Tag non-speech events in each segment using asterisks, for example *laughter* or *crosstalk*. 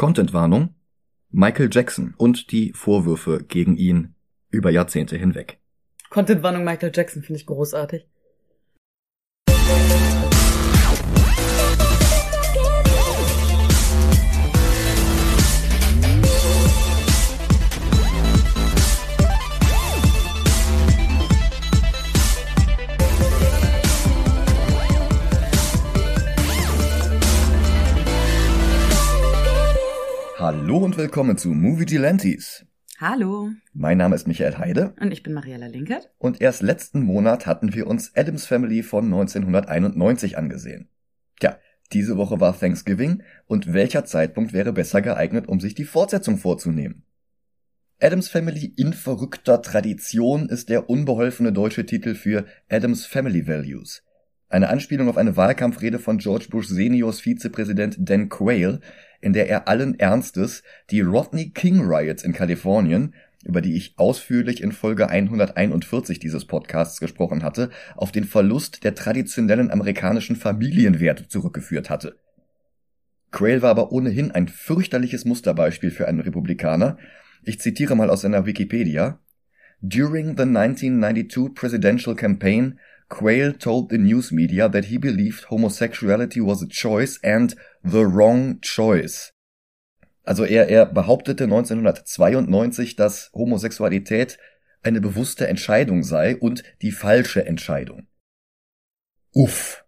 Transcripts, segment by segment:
Contentwarnung Michael Jackson und die Vorwürfe gegen ihn über Jahrzehnte hinweg. Contentwarnung Michael Jackson finde ich großartig. Hallo und willkommen zu Movie Gelantes. Hallo. Mein Name ist Michael Heide. Und ich bin Mariella Linkert. Und erst letzten Monat hatten wir uns Adams Family von 1991 angesehen. Tja, diese Woche war Thanksgiving und welcher Zeitpunkt wäre besser geeignet, um sich die Fortsetzung vorzunehmen? Adams Family in verrückter Tradition ist der unbeholfene deutsche Titel für Adams Family Values. Eine Anspielung auf eine Wahlkampfrede von George Bush Seniors Vizepräsident Dan Quayle, in der er allen Ernstes die Rodney King Riots in Kalifornien, über die ich ausführlich in Folge 141 dieses Podcasts gesprochen hatte, auf den Verlust der traditionellen amerikanischen Familienwerte zurückgeführt hatte. Quayle war aber ohnehin ein fürchterliches Musterbeispiel für einen Republikaner. Ich zitiere mal aus seiner Wikipedia. During the 1992 presidential campaign, Quayle told the news media that he believed homosexuality was a choice and the wrong choice. Also er, er behauptete 1992, dass Homosexualität eine bewusste Entscheidung sei und die falsche Entscheidung. Uff.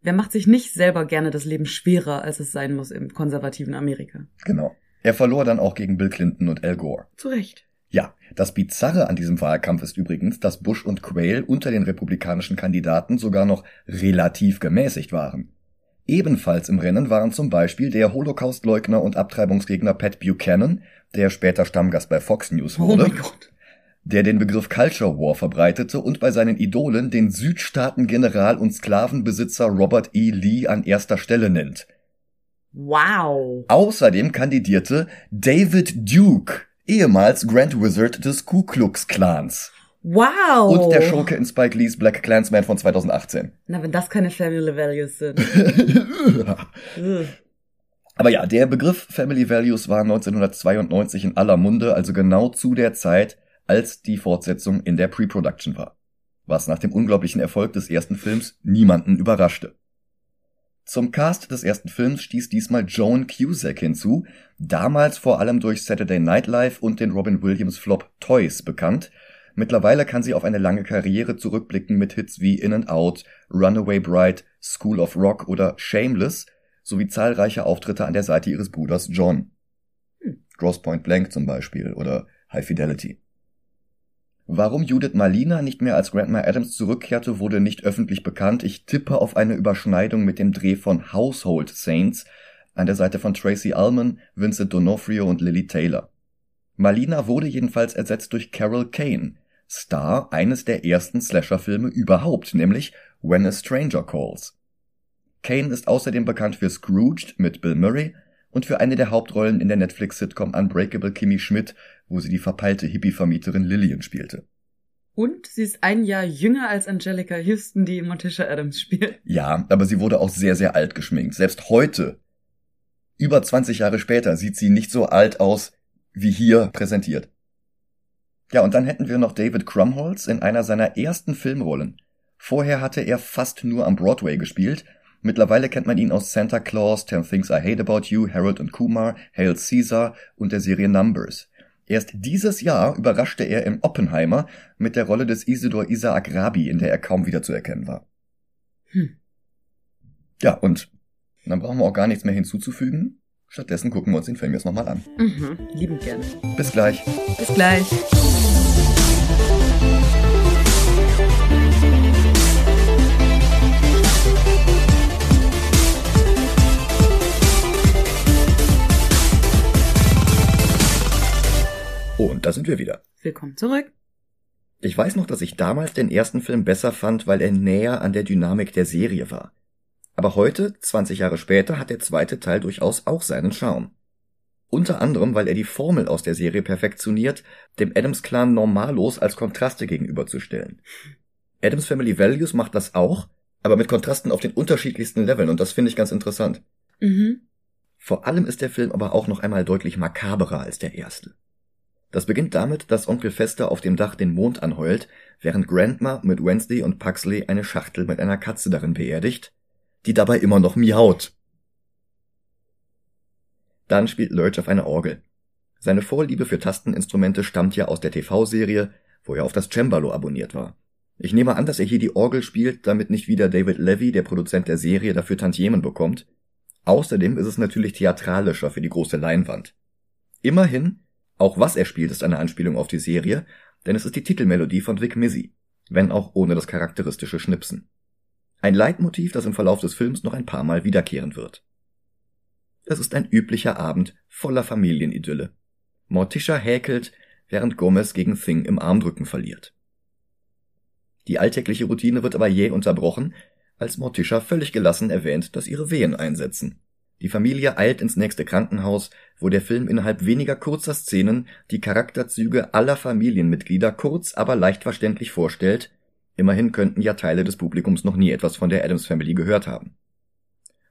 Wer macht sich nicht selber gerne das Leben schwerer, als es sein muss im konservativen Amerika? Genau. Er verlor dann auch gegen Bill Clinton und Al Gore. Zu Recht. Ja, das Bizarre an diesem Wahlkampf ist übrigens, dass Bush und Quayle unter den republikanischen Kandidaten sogar noch relativ gemäßigt waren. Ebenfalls im Rennen waren zum Beispiel der Holocaustleugner und Abtreibungsgegner Pat Buchanan, der später Stammgast bei Fox News Oh wurde, Gott. der den Begriff Culture War verbreitete und bei seinen Idolen den Südstaaten-General und Sklavenbesitzer Robert E. Lee an erster Stelle nennt. Wow. Außerdem kandidierte David Duke, ehemals Grand Wizard des Ku Klux Klans Wow. und der Schurke in Spike Lees Black Clansman von 2018. Na, wenn das keine Family Values sind. *laughs* Aber ja, der Begriff Family Values war 1992 in aller Munde, also genau zu der Zeit, als die Fortsetzung in der Pre-Production war. Was nach dem unglaublichen Erfolg des ersten Films niemanden überraschte. Zum Cast des ersten Films stieß diesmal Joan Cusack hinzu, damals vor allem durch Saturday Night Live und den Robin Williams Flop Toys bekannt. Mittlerweile kann sie auf eine lange Karriere zurückblicken mit Hits wie In and Out, Runaway Bride, School of Rock oder Shameless sowie zahlreiche Auftritte an der Seite ihres Bruders John. Hm. Gross Point Blank zum Beispiel oder High Fidelity. Warum Judith Malina nicht mehr als Grandma Adams zurückkehrte, wurde nicht öffentlich bekannt. Ich tippe auf eine Überschneidung mit dem Dreh von Household Saints an der Seite von Tracy Ullman, Vincent D'Onofrio und Lily Taylor. Malina wurde jedenfalls ersetzt durch Carol Kane, Star eines der ersten Slasher-Filme überhaupt, nämlich When a Stranger Calls. Kane ist außerdem bekannt für Scrooged mit Bill Murray und für eine der Hauptrollen in der Netflix-Sitcom Unbreakable Kimmy Schmidt, wo sie die verpeilte Hippie-Vermieterin Lillian spielte. Und sie ist ein Jahr jünger als Angelica Houston, die Morticia Adams spielt. *laughs* Ja, aber sie wurde auch sehr, sehr alt geschminkt. Selbst heute, über 20 Jahre später, sieht sie nicht so alt aus, wie hier präsentiert. Ja, und dann hätten wir noch David Krumholtz in einer seiner ersten Filmrollen. Vorher hatte er fast nur am Broadway gespielt. Mittlerweile kennt man ihn aus Santa Claus, Ten Things I Hate About You, Harold und Kumar, Hail Caesar und der Serie Numbers. Erst dieses Jahr überraschte er in Oppenheimer mit der Rolle des Isidor Isaac Rabi, in der er kaum wiederzuerkennen war. Hm. Ja, und dann brauchen wir auch gar nichts mehr hinzuzufügen. Stattdessen gucken wir uns den Film jetzt nochmal an. Mhm, liebend gerne. Bis gleich. Bis gleich. Und da sind wir wieder. Willkommen zurück. Ich weiß noch, dass ich damals den ersten Film besser fand, weil er näher an der Dynamik der Serie war. Aber heute, 20 Jahre später, hat der zweite Teil durchaus auch seinen Charme. Unter anderem, weil er die Formel aus der Serie perfektioniert, dem Adams Clan Normalos als Kontraste gegenüberzustellen. Adams Family Values macht das auch, aber mit Kontrasten auf den unterschiedlichsten Leveln und das finde ich ganz interessant. Mhm. Vor allem ist der Film aber auch noch einmal deutlich makaberer als der erste. Das beginnt damit, dass Onkel Fester auf dem Dach den Mond anheult, während Grandma mit Wednesday und Puxley eine Schachtel mit einer Katze darin beerdigt, die dabei immer noch miaut. Dann spielt Lurch auf einer Orgel. Seine Vorliebe für Tasteninstrumente stammt ja aus der TV-Serie, wo er auf das Cembalo abonniert war. Ich nehme an, dass er hier die Orgel spielt, damit nicht wieder David Levy, der Produzent der Serie, dafür Tantiemen bekommt. Außerdem ist es natürlich theatralischer für die große Leinwand. Immerhin, auch was er spielt, ist eine Anspielung auf die Serie, denn es ist die Titelmelodie von Vic Mizzy, wenn auch ohne das charakteristische Schnipsen. Ein Leitmotiv, das im Verlauf des Films noch ein paar Mal wiederkehren wird. Es ist ein üblicher Abend voller Familienidylle. Morticia häkelt, während Gomez gegen Thing im Armdrücken verliert. Die alltägliche Routine wird aber jäh unterbrochen, als Morticia völlig gelassen erwähnt, dass ihre Wehen einsetzen. Die Familie eilt ins nächste Krankenhaus, wo der Film innerhalb weniger kurzer Szenen die Charakterzüge aller Familienmitglieder kurz, aber leicht verständlich vorstellt. Immerhin könnten ja Teile des Publikums noch nie etwas von der Adams Family gehört haben.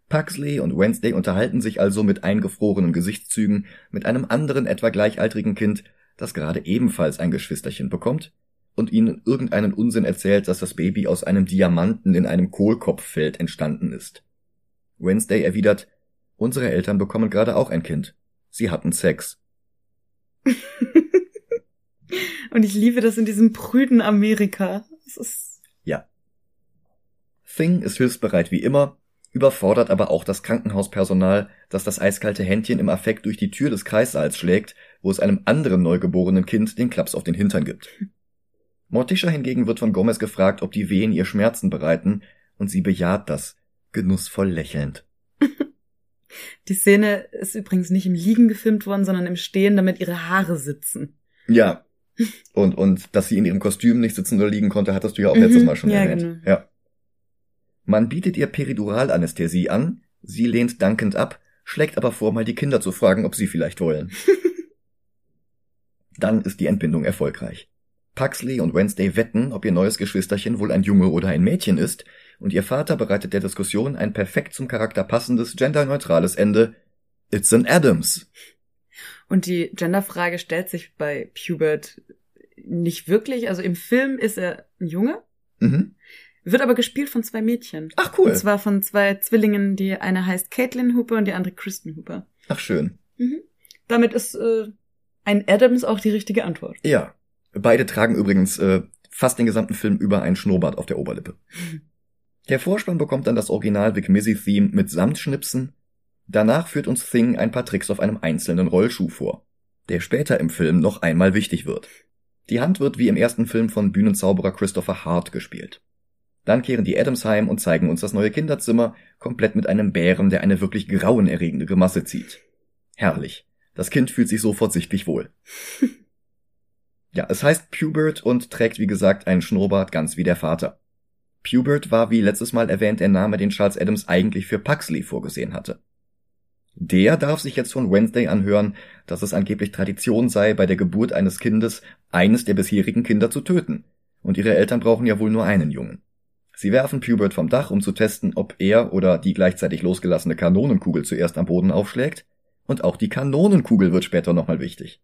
Pugsley und Wednesday unterhalten sich also mit eingefrorenen Gesichtszügen mit einem anderen etwa gleichaltrigen Kind, das gerade ebenfalls ein Geschwisterchen bekommt und ihnen irgendeinen Unsinn erzählt, dass das Baby aus einem Diamanten in einem Kohlkopffeld entstanden ist. Wednesday erwidert, unsere Eltern bekommen gerade auch ein Kind. Sie hatten Sex. *laughs* und ich liebe das in diesem prüden Amerika. Ja. Thing ist hilfsbereit wie immer, überfordert aber auch das Krankenhauspersonal, das das eiskalte Händchen im Affekt durch die Tür des Kreissaals schlägt, wo es einem anderen neugeborenen Kind den Klaps auf den Hintern gibt. Morticia hingegen wird von Gomez gefragt, ob die Wehen ihr Schmerzen bereiten, und sie bejaht das, genussvoll lächelnd. *laughs* Die Szene ist übrigens nicht im Liegen gefilmt worden, sondern im Stehen, damit ihre Haare sitzen. Ja. Und, und dass sie in ihrem Kostüm nicht sitzen oder liegen konnte, hattest du ja auch letztes mhm. Mal schon ja, erwähnt. Genau. Ja. Man bietet ihr Periduralanästhesie an, sie lehnt dankend ab, schlägt aber vor, mal die Kinder zu fragen, ob sie vielleicht wollen. *laughs* Dann ist die Entbindung erfolgreich. Puxley und Wednesday wetten, ob ihr neues Geschwisterchen wohl ein Junge oder ein Mädchen ist, und ihr Vater bereitet der Diskussion ein perfekt zum Charakter passendes, genderneutrales Ende. It's an Adams. Und die Genderfrage stellt sich bei Pubert nicht wirklich. Also im Film ist er ein Junge. Mhm. Wird aber gespielt von zwei Mädchen. Ach cool. Und zwar von zwei Zwillingen, die eine heißt Caitlin Hooper und die andere Kristen Hooper. Ach schön. Mhm. Damit ist äh, ein Adams auch die richtige Antwort. Ja. Beide tragen übrigens äh, fast den gesamten Film über einen Schnurrbart auf der Oberlippe. *laughs* Der Vorspann bekommt dann das Original Vic Mizzy-Theme mit Samtschnipsen. Danach führt uns Thing ein paar Tricks auf einem einzelnen Rollschuh vor, der später im Film noch einmal wichtig wird. Die Hand wird wie im ersten Film von Bühnenzauberer Christopher Hart gespielt. Dann kehren die Adams heim und zeigen uns das neue Kinderzimmer, komplett mit einem Bären, der eine wirklich grauenerregende Grimasse zieht. Herrlich. Das Kind fühlt sich sofort sichtlich wohl. *laughs* ja, es heißt Pubert und trägt wie gesagt einen Schnurrbart, ganz wie der Vater. Pubert war wie letztes Mal erwähnt der Name, den Charles Adams eigentlich für Puxley vorgesehen hatte. Der darf sich jetzt von Wednesday anhören, dass es angeblich Tradition sei, bei der Geburt eines Kindes eines der bisherigen Kinder zu töten. Und ihre Eltern brauchen ja wohl nur einen Jungen. Sie werfen Pubert vom Dach, um zu testen, ob er oder die gleichzeitig losgelassene Kanonenkugel zuerst am Boden aufschlägt, und auch die Kanonenkugel wird später nochmal wichtig.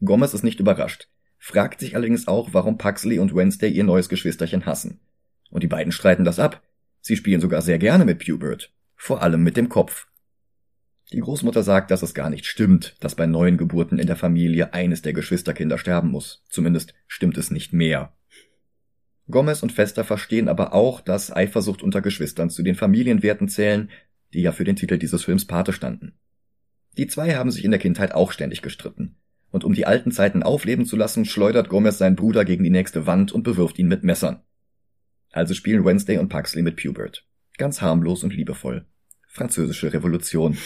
Gomez ist nicht überrascht, fragt sich allerdings auch, warum Puxley und Wednesday ihr neues Geschwisterchen hassen. Und die beiden streiten das ab. Sie spielen sogar sehr gerne mit Pubert, vor allem mit dem Kopf. Die Großmutter sagt, dass es gar nicht stimmt, dass bei neuen Geburten in der Familie eines der Geschwisterkinder sterben muss. Zumindest stimmt es nicht mehr. Gomez und Fester verstehen aber auch, dass Eifersucht unter Geschwistern zu den Familienwerten zählen, die ja für den Titel dieses Films Pate standen. Die zwei haben sich in der Kindheit auch ständig gestritten. Und um die alten Zeiten aufleben zu lassen, schleudert Gomez seinen Bruder gegen die nächste Wand und bewirft ihn mit Messern. Also spielen Wednesday und Puxley mit Pubert. Ganz harmlos und liebevoll. Französische Revolution.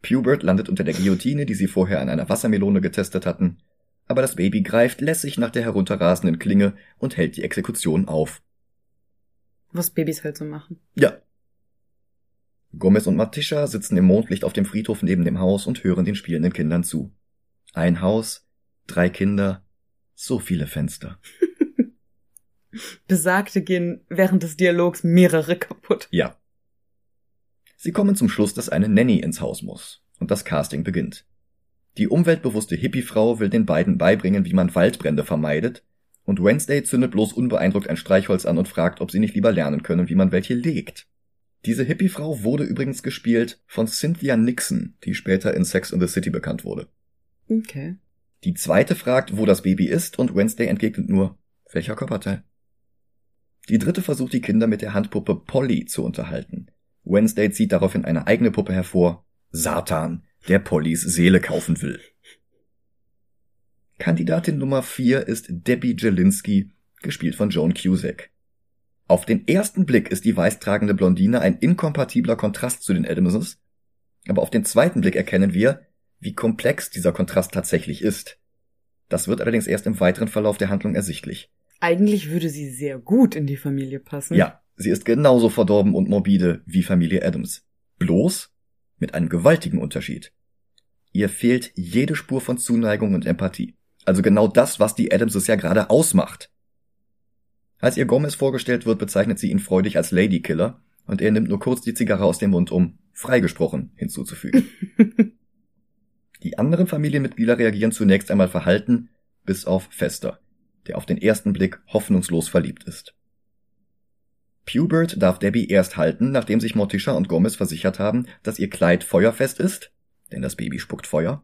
Pubert landet unter der Guillotine, die sie vorher an einer Wassermelone getestet hatten, aber das Baby greift lässig nach der herunterrasenden Klinge und hält die Exekution auf. Was Babys halt so machen. Ja. Gomez und Matisha sitzen im Mondlicht auf dem Friedhof neben dem Haus und hören den spielenden Kindern zu. Ein Haus, drei Kinder, so viele Fenster. *laughs* Besagte gehen während des Dialogs mehrere kaputt. Ja. Sie kommen zum Schluss, dass eine Nanny ins Haus muss. Und das Casting beginnt. Die umweltbewusste Hippiefrau will den beiden beibringen, wie man Waldbrände vermeidet, und Wednesday zündet bloß unbeeindruckt ein Streichholz an und fragt, ob sie nicht lieber lernen können, wie man welche legt. Diese Hippiefrau wurde übrigens gespielt von Cynthia Nixon, die später in Sex in the City bekannt wurde. Okay. Die zweite fragt, wo das Baby ist, und Wednesday entgegnet nur, welcher Körperteil? Die dritte versucht die Kinder mit der Handpuppe Polly zu unterhalten. Wednesday zieht daraufhin eine eigene Puppe hervor. Satan, der Pollys Seele kaufen will. Kandidatin Nummer 4 ist Debbie Jelinski, gespielt von Joan Cusack. Auf den ersten Blick ist die weißtragende Blondine ein inkompatibler Kontrast zu den Adamses, aber auf den zweiten Blick erkennen wir, wie komplex dieser Kontrast tatsächlich ist. Das wird allerdings erst im weiteren Verlauf der Handlung ersichtlich. Eigentlich würde sie sehr gut in die Familie passen. Ja, sie ist genauso verdorben und morbide wie Familie Adams. Bloß mit einem gewaltigen Unterschied. Ihr fehlt jede Spur von Zuneigung und Empathie. Also genau das, was die Adamses ja gerade ausmacht. Als ihr Gomez vorgestellt wird, bezeichnet sie ihn freudig als Ladykiller und er nimmt nur kurz die Zigarre aus dem Mund, um freigesprochen hinzuzufügen. *laughs* die anderen Familienmitglieder reagieren zunächst einmal verhalten, bis auf Fester, der auf den ersten Blick hoffnungslos verliebt ist. Pubert darf Debbie erst halten, nachdem sich Morticia und Gomez versichert haben, dass ihr Kleid feuerfest ist, denn das Baby spuckt Feuer,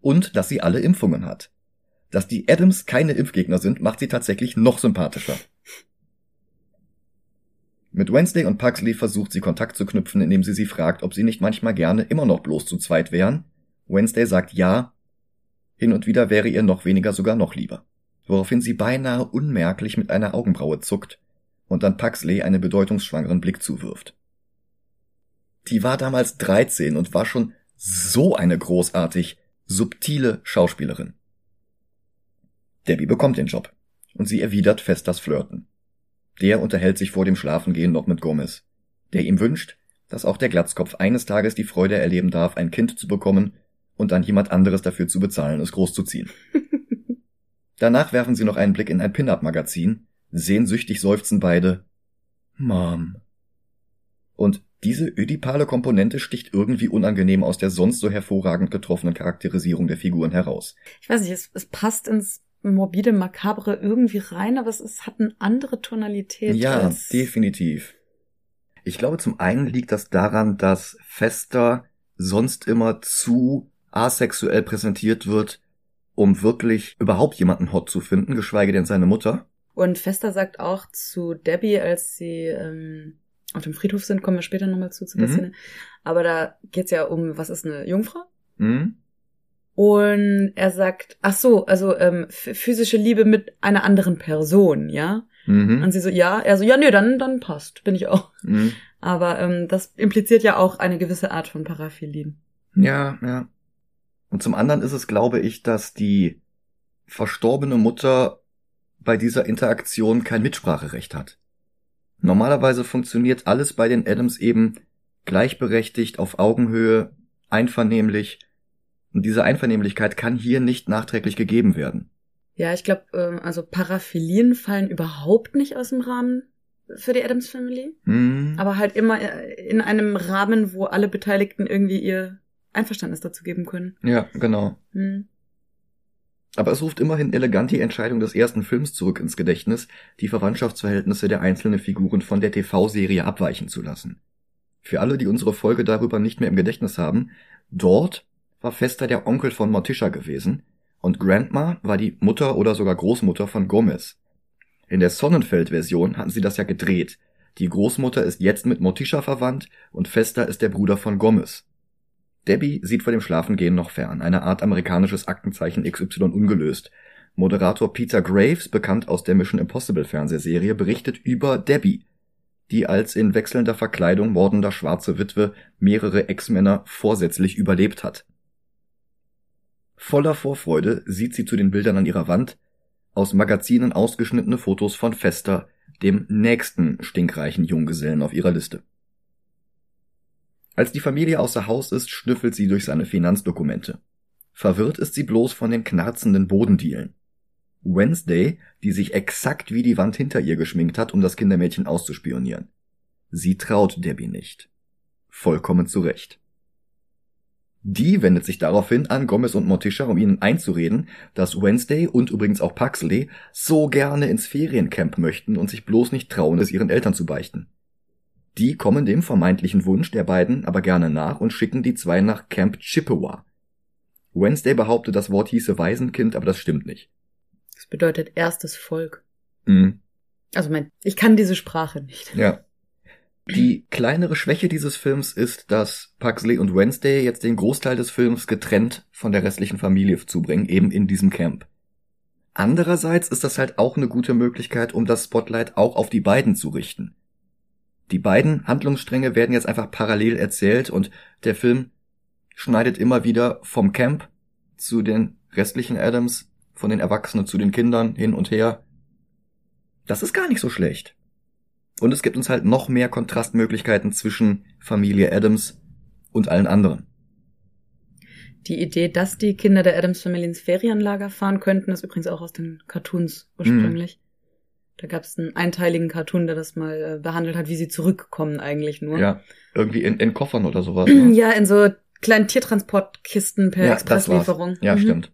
und dass sie alle Impfungen hat. Dass die Adams keine Impfgegner sind, macht sie tatsächlich noch sympathischer. Mit Wednesday und Pugsley versucht sie Kontakt zu knüpfen, indem sie sie fragt, ob sie nicht manchmal gerne immer noch bloß zu zweit wären. Wednesday sagt ja. Hin und wieder wäre ihr noch weniger sogar noch lieber. Woraufhin sie beinahe unmerklich mit einer Augenbraue zuckt und dann Pugsley einen bedeutungsschwangeren Blick zuwirft. Die war damals 13 und war schon so eine großartig, subtile Schauspielerin. Debbie bekommt den Job und sie erwidert fest das Flirten. Der unterhält sich vor dem Schlafengehen noch mit Gomez, der ihm wünscht, dass auch der Glatzkopf eines Tages die Freude erleben darf, ein Kind zu bekommen und dann jemand anderes dafür zu bezahlen, es großzuziehen. *laughs* Danach werfen sie noch einen Blick in ein Pin-Up-Magazin, sehnsüchtig seufzen beide Mom. Und diese ödipale Komponente sticht irgendwie unangenehm aus der sonst so hervorragend getroffenen Charakterisierung der Figuren heraus. Ich weiß nicht, es, es passt ins morbide, makabre irgendwie rein, aber es, es hat eine andere Tonalität. Ja, definitiv. Ich glaube, zum einen liegt das daran, dass Fester sonst immer zu asexuell präsentiert wird, um wirklich überhaupt jemanden hot zu finden, geschweige denn seine Mutter. Und Fester sagt auch zu Debbie, als sie ähm, auf dem Friedhof sind, kommen wir später nochmal zu, zu der mhm. Szene. Aber da geht's ja um, was ist eine Jungfrau? Mhm. Und er sagt, ach so, also ähm, physische Liebe mit einer anderen Person, ja? Mhm. Und sie so, ja, er so, ja, nee, dann, dann passt, bin ich auch. Mhm. Aber ähm, das impliziert ja auch eine gewisse Art von Paraphilien. Ja, ja. Und zum anderen ist es, glaube ich, dass die verstorbene Mutter bei dieser Interaktion kein Mitspracherecht hat. Normalerweise funktioniert alles bei den Adams eben gleichberechtigt, auf Augenhöhe, einvernehmlich und diese Einvernehmlichkeit kann hier nicht nachträglich gegeben werden. Ja, ich glaube, ähm, also Paraphilien fallen überhaupt nicht aus dem Rahmen für die Adams Family. Mhm. Aber halt immer äh, in einem Rahmen, wo alle Beteiligten irgendwie ihr Einverständnis dazu geben können. Ja, genau. Mhm. Aber es ruft immerhin elegant die Entscheidung des ersten Films zurück ins Gedächtnis, die Verwandtschaftsverhältnisse der einzelnen Figuren von der TV-Serie abweichen zu lassen. Für alle, die unsere Folge darüber nicht mehr im Gedächtnis haben, dort war Fester der Onkel von Morticia gewesen und Grandma war die Mutter oder sogar Großmutter von Gomez. In der Sonnenfeld-Version hatten sie das ja gedreht. Die Großmutter ist jetzt mit Morticia verwandt und Fester ist der Bruder von Gomez. Debbie sieht vor dem Schlafengehen noch fern, eine Art amerikanisches Aktenzeichen XY ungelöst. Moderator Peter Graves, bekannt aus der Mission Impossible Fernsehserie, berichtet über Debbie, die als in wechselnder Verkleidung mordender schwarze Witwe mehrere Ex-Männer vorsätzlich überlebt hat. Voller Vorfreude sieht sie zu den Bildern an ihrer Wand aus Magazinen ausgeschnittene Fotos von Fester, dem nächsten stinkreichen Junggesellen auf ihrer Liste. Als die Familie außer Haus ist, schnüffelt sie durch seine Finanzdokumente. Verwirrt ist sie bloß von den knarzenden Bodendielen. Wednesday, die sich exakt wie die Wand hinter ihr geschminkt hat, um das Kindermädchen auszuspionieren. Sie traut Debbie nicht. Vollkommen zu Recht. Die wendet sich daraufhin an Gomez und Morticia, um ihnen einzureden, dass Wednesday und übrigens auch Paxley so gerne ins Feriencamp möchten und sich bloß nicht trauen, es ihren Eltern zu beichten. Die kommen dem vermeintlichen Wunsch der beiden aber gerne nach und schicken die zwei nach Camp Chippewa. Wednesday behauptet, das Wort hieße Waisenkind, aber das stimmt nicht. Das bedeutet erstes Volk. Mhm. Also mein, ich kann diese Sprache nicht. Ja. Die kleinere Schwäche dieses Films ist, dass Pugsley und Wednesday jetzt den Großteil des Films getrennt von der restlichen Familie zubringen, eben in diesem Camp. Andererseits ist das halt auch eine gute Möglichkeit, um das Spotlight auch auf die beiden zu richten. Die beiden Handlungsstränge werden jetzt einfach parallel erzählt und der Film schneidet immer wieder vom Camp zu den restlichen Adams, von den Erwachsenen zu den Kindern hin und her. Das ist gar nicht so schlecht. Und es gibt uns halt noch mehr Kontrastmöglichkeiten zwischen Familie Adams und allen anderen. Die Idee, dass die Kinder der Adams-Familie ins Ferienlager fahren könnten, ist übrigens auch aus den Cartoons ursprünglich. Da gab es einen einteiligen Cartoon, der das mal äh, behandelt hat, wie sie zurückkommen eigentlich nur. Ja, irgendwie in, in Koffern oder sowas. *clears throat* Ne? Ja, in so kleinen Tiertransportkisten per ja, Expresslieferung. Ja, mhm. stimmt.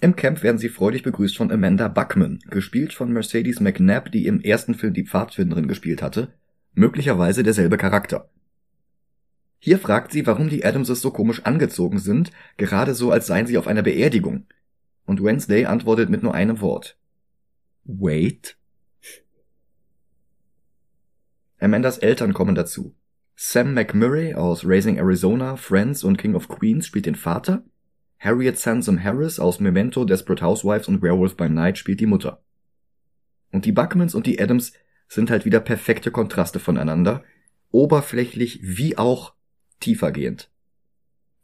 Im Camp werden sie freudig begrüßt von Amanda Buckman, gespielt von Mercedes McNabb, die im ersten Film die Pfadfinderin gespielt hatte, möglicherweise derselbe Charakter. Hier fragt sie, warum die Adamses so komisch angezogen sind, gerade so als seien sie auf einer Beerdigung. Und Wednesday antwortet mit nur einem Wort. Wait. Amandas Eltern kommen dazu. Sam McMurray aus Raising Arizona, Friends und King of Queens spielt den Vater Harriet Sansom Harris aus Memento, Desperate Housewives und Werewolf by Night spielt die Mutter. Und die Buckmans und die Adams sind halt wieder perfekte Kontraste voneinander, oberflächlich wie auch tiefergehend.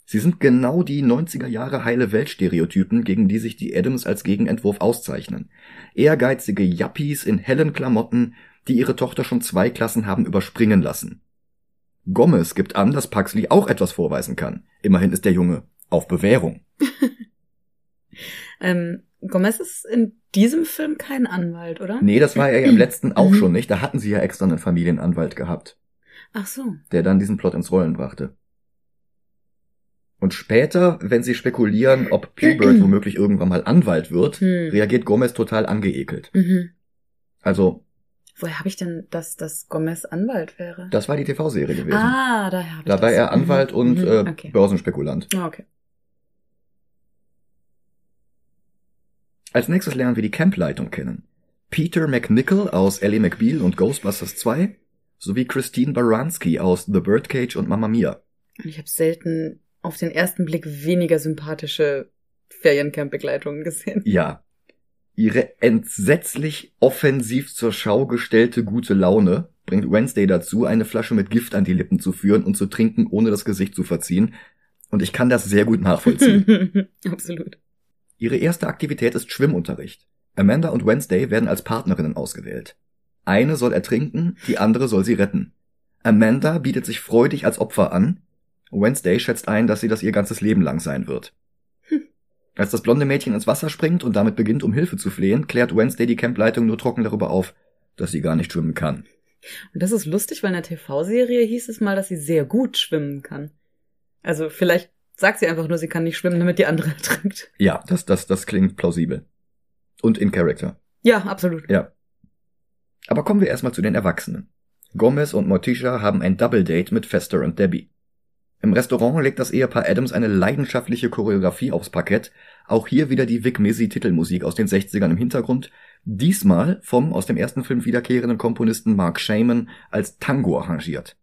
Sie sind genau die 90er Jahre heile Weltstereotypen, gegen die sich die Adams als Gegenentwurf auszeichnen. Ehrgeizige Yuppies in hellen Klamotten, die ihre Tochter schon zwei Klassen haben überspringen lassen. Gomez gibt an, dass Paxley auch etwas vorweisen kann. Immerhin ist der Junge auf Bewährung. *laughs* ähm, Gomez ist in diesem Film kein Anwalt, oder? Nee, das war er ja im letzten *clears throat* auch schon nicht. Da hatten sie ja extra einen Familienanwalt gehabt. Ach so. Der dann diesen Plot ins Rollen brachte. Und später, wenn sie spekulieren, ob Pubert *clears throat* womöglich irgendwann mal Anwalt wird, hm. reagiert Gomez total angeekelt. Mhm. Also. Woher habe ich denn, dass, dass Gomez Anwalt wäre? Das war die TV-Serie gewesen. Ah, daher habe ich Da war er Anwalt mhm. und mhm. Äh, okay. Börsenspekulant. Ah, okay. Als nächstes lernen wir die Campleitung kennen. Peter McNichol aus Ellie McBeal und Ghostbusters 2 sowie Christine Baranski aus The Birdcage und Mamma Mia. Ich habe selten auf den ersten Blick weniger sympathische Feriencamp-Begleitungen gesehen. Ja. Ihre entsetzlich offensiv zur Schau gestellte gute Laune bringt Wednesday dazu, eine Flasche mit Gift an die Lippen zu führen und zu trinken, ohne das Gesicht zu verziehen. Und ich kann das sehr gut nachvollziehen. *laughs* Absolut. Ihre erste Aktivität ist Schwimmunterricht. Amanda und Wednesday werden als Partnerinnen ausgewählt. Eine soll ertrinken, die andere soll sie retten. Amanda bietet sich freudig als Opfer an. Wednesday schätzt ein, dass sie das ihr ganzes Leben lang sein wird. Hm. Als das blonde Mädchen ins Wasser springt und damit beginnt, um Hilfe zu flehen, klärt Wednesday die Campleitung nur trocken darüber auf, dass sie gar nicht schwimmen kann. Und das ist lustig, weil in der TV-Serie hieß es mal, dass sie sehr gut schwimmen kann. Also vielleicht Sagt sie einfach nur, sie kann nicht schwimmen, damit die andere *laughs* ertrinkt. Ja, das, das, das klingt plausibel. Und in Character. Ja, absolut. Ja. Aber kommen wir erstmal zu den Erwachsenen. Gomez und Morticia haben ein Double Date mit Fester und Debbie. Im Restaurant legt das Ehepaar Adams eine leidenschaftliche Choreografie aufs Parkett. Auch hier wieder die Vic Mizzy Titelmusik aus den 60ern im Hintergrund. Diesmal vom aus dem ersten Film wiederkehrenden Komponisten Mark Shaman als Tango arrangiert.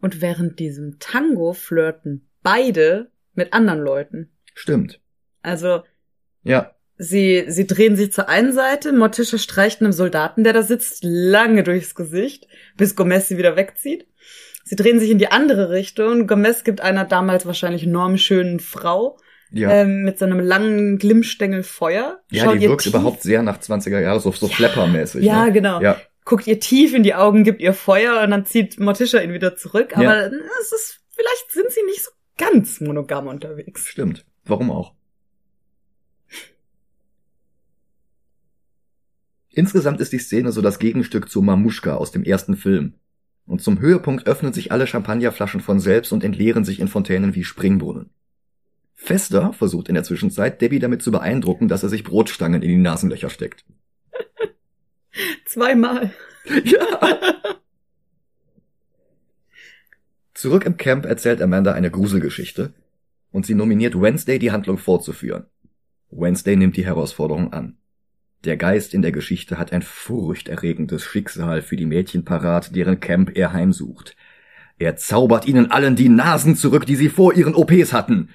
Und während diesem Tango flirten beide mit anderen Leuten. Stimmt. Also. Ja. Sie, sie drehen sich zur einen Seite, Morticia streicht einem Soldaten, der da sitzt, lange durchs Gesicht, bis Gomez sie wieder wegzieht. Sie drehen sich in die andere Richtung. Gomez gibt einer damals wahrscheinlich normschönen Frau ja. ähm, mit so einem langen Glimmstängel Feuer. Ja, Schaut die wirkt tief. überhaupt sehr nach 20er Jahren, so, so ja, Flapper-mäßig. Ja, ne? genau. Ja. Guckt ihr tief in die Augen, gibt ihr Feuer und dann zieht Morticia ihn wieder zurück. Aber ja. es ist, vielleicht sind sie nicht so ganz monogam unterwegs. Stimmt. Warum auch? Insgesamt ist die Szene so das Gegenstück zu Mamushka aus dem ersten Film. Und zum Höhepunkt öffnen sich alle Champagnerflaschen von selbst und entleeren sich in Fontänen wie Springbrunnen. Fester versucht in der Zwischenzeit, Debbie damit zu beeindrucken, dass er sich Brotstangen in die Nasenlöcher steckt. *laughs* Zweimal. *laughs* Ja. Zurück im Camp erzählt Amanda eine Gruselgeschichte und sie nominiert Wednesday, die Handlung fortzuführen. Wednesday nimmt die Herausforderung an. Der Geist in der Geschichte hat ein furchterregendes Schicksal für die Mädchen parat, deren Camp er heimsucht. Er zaubert ihnen allen die Nasen zurück, die sie vor ihren OPs hatten.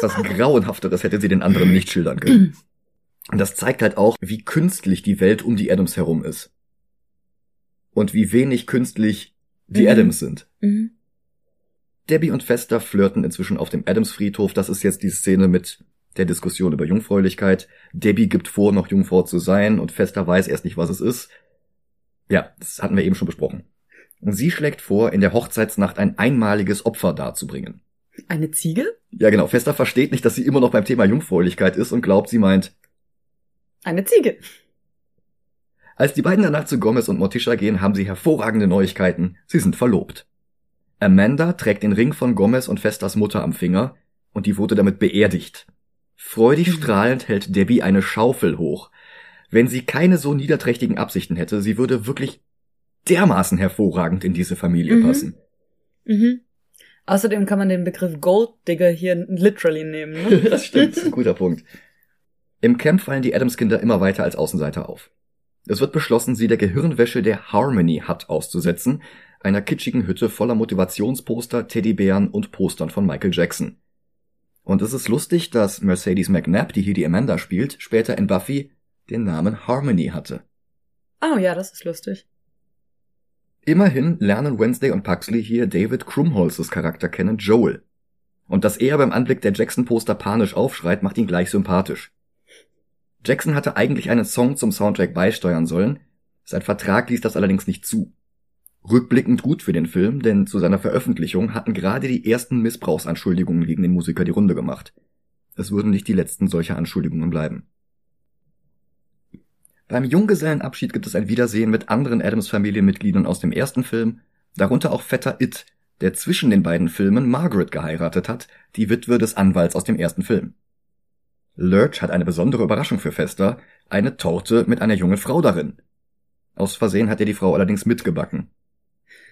Was Grauenhafteres hätte sie den anderen nicht schildern können. Und das zeigt halt auch, wie künstlich die Welt um die Adams herum ist. Und wie wenig künstlich die mhm. Adams sind. Mhm. Debbie und Fester flirten inzwischen auf dem Adams-Friedhof. Das ist jetzt die Szene mit der Diskussion über Jungfräulichkeit. Debbie gibt vor, noch Jungfrau zu sein und Fester weiß erst nicht, was es ist. Ja, das hatten wir eben schon besprochen. Und sie schlägt vor, in der Hochzeitsnacht ein einmaliges Opfer darzubringen. Eine Ziege? Ja, genau. Fester versteht nicht, dass sie immer noch beim Thema Jungfräulichkeit ist und glaubt, sie meint eine Ziege. Als die beiden danach zu Gomez und Morticia gehen, haben sie hervorragende Neuigkeiten. Sie sind verlobt. Amanda trägt den Ring von Gomez und Festas Mutter am Finger und die wurde damit beerdigt. Freudig strahlend hält Debbie eine Schaufel hoch. Wenn sie keine so niederträchtigen Absichten hätte, sie würde wirklich dermaßen hervorragend in diese Familie mhm. passen. Mhm. Außerdem kann man den Begriff Golddigger hier literally nehmen. Ne? *laughs* das stimmt, ein guter Punkt. Im Camp fallen die Adams-Kinder immer weiter als Außenseiter auf. Es wird beschlossen, sie der Gehirnwäsche der Harmony Hut auszusetzen, einer kitschigen Hütte voller Motivationsposter, Teddybären und Postern von Michael Jackson. Und es ist lustig, dass Mercedes McNabb, die hier die Amanda spielt, später in Buffy den Namen Harmony hatte. Oh ja, das ist lustig. Immerhin lernen Wednesday und Puxley hier David Krumholzes Charakter kennen, Joel. Und dass er beim Anblick der Jackson-Poster panisch aufschreit, macht ihn gleich sympathisch. Jackson hatte eigentlich einen Song zum Soundtrack beisteuern sollen, sein Vertrag ließ das allerdings nicht zu. Rückblickend gut für den Film, denn zu seiner Veröffentlichung hatten gerade die ersten Missbrauchsanschuldigungen gegen den Musiker die Runde gemacht. Es würden nicht die letzten solcher Anschuldigungen bleiben. Beim Junggesellenabschied gibt es ein Wiedersehen mit anderen Adams-Familienmitgliedern aus dem ersten Film, darunter auch Vetter It, der zwischen den beiden Filmen Margaret geheiratet hat, die Witwe des Anwalts aus dem ersten Film. Lurch hat eine besondere Überraschung für Fester, eine Torte mit einer jungen Frau darin. Aus Versehen hat er die Frau allerdings mitgebacken.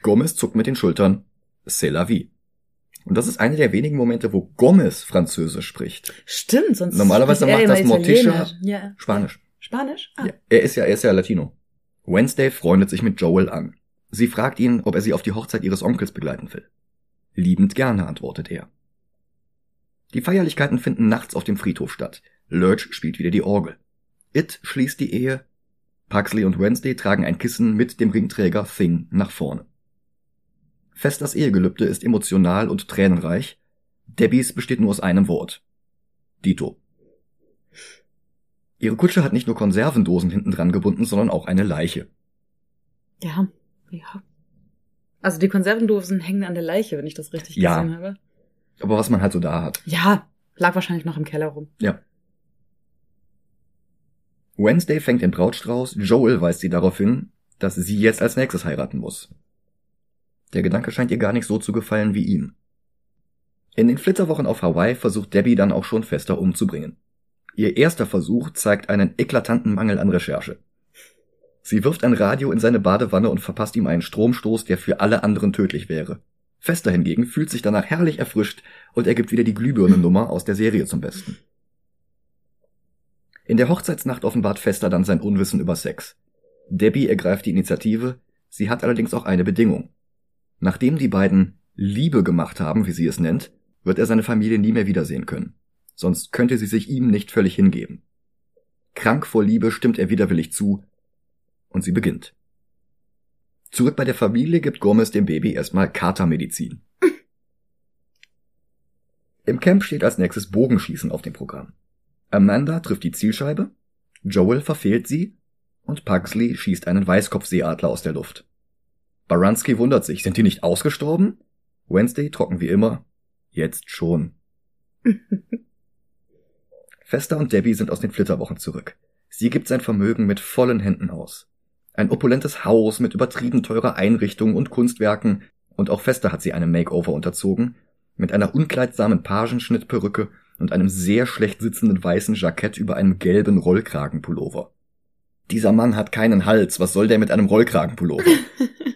Gomez zuckt mit den Schultern. C'est la vie. Und das ist einer der wenigen Momente, wo Gomez Französisch spricht. Stimmt, sonst Normalerweise macht das Morticia ja. Spanisch. Spanisch? Ah. Ja, er ist ja, er ist ja Latino. Wednesday freundet sich mit Joel an. Sie fragt ihn, ob er sie auf die Hochzeit ihres Onkels begleiten will. Liebend gerne, antwortet er. Die Feierlichkeiten finden nachts auf dem Friedhof statt. Lurch spielt wieder die Orgel. It schließt die Ehe. Pugsley und Wednesday tragen ein Kissen mit dem Ringträger Thing nach vorne. Festers Ehegelübde ist emotional und tränenreich. Debbies besteht nur aus einem Wort. Dito. Ihre Kutsche hat nicht nur Konservendosen hinten dran gebunden, sondern auch eine Leiche. Ja, ja. Also die Konservendosen hängen an der Leiche, wenn ich das richtig ja. gesehen habe. Aber was man halt so da hat. Ja, lag wahrscheinlich noch im Keller rum. Ja. Wednesday fängt den Brautstrauß, Joel weist sie darauf hin, dass sie jetzt als nächstes heiraten muss. Der Gedanke scheint ihr gar nicht so zu gefallen wie ihm. In den Flitterwochen auf Hawaii versucht Debbie dann auch schon fester umzubringen. Ihr erster Versuch zeigt einen eklatanten Mangel an Recherche. Sie wirft ein Radio in seine Badewanne und verpasst ihm einen Stromstoß, der für alle anderen tödlich wäre. Fester hingegen fühlt sich danach herrlich erfrischt und er gibt wieder die Glühbirnennummer aus der Serie zum Besten. In der Hochzeitsnacht offenbart Fester dann sein Unwissen über Sex. Debbie ergreift die Initiative, sie hat allerdings auch eine Bedingung. Nachdem die beiden Liebe gemacht haben, wie sie es nennt, wird er seine Familie nie mehr wiedersehen können. Sonst könnte sie sich ihm nicht völlig hingeben. Krank vor Liebe stimmt er widerwillig zu und sie beginnt. Zurück bei der Familie gibt Gomez dem Baby erstmal Katermedizin. *laughs* Im Camp steht als nächstes Bogenschießen auf dem Programm. Amanda trifft die Zielscheibe, Joel verfehlt sie und Pugsley schießt einen Weißkopfseeadler aus der Luft. Baranski wundert sich, sind die nicht ausgestorben? Wednesday trocken wie immer. Jetzt schon. *laughs* Fester und Debbie sind aus den Flitterwochen zurück. Sie gibt sein Vermögen mit vollen Händen aus. Ein opulentes Haus mit übertrieben teurer Einrichtung und Kunstwerken, und auch Fester hat sie einem Makeover unterzogen, mit einer unkleidsamen Pagenschnittperücke und einem sehr schlecht sitzenden weißen Jackett über einem gelben Rollkragenpullover. Dieser Mann hat keinen Hals, was soll der mit einem Rollkragenpullover? *laughs*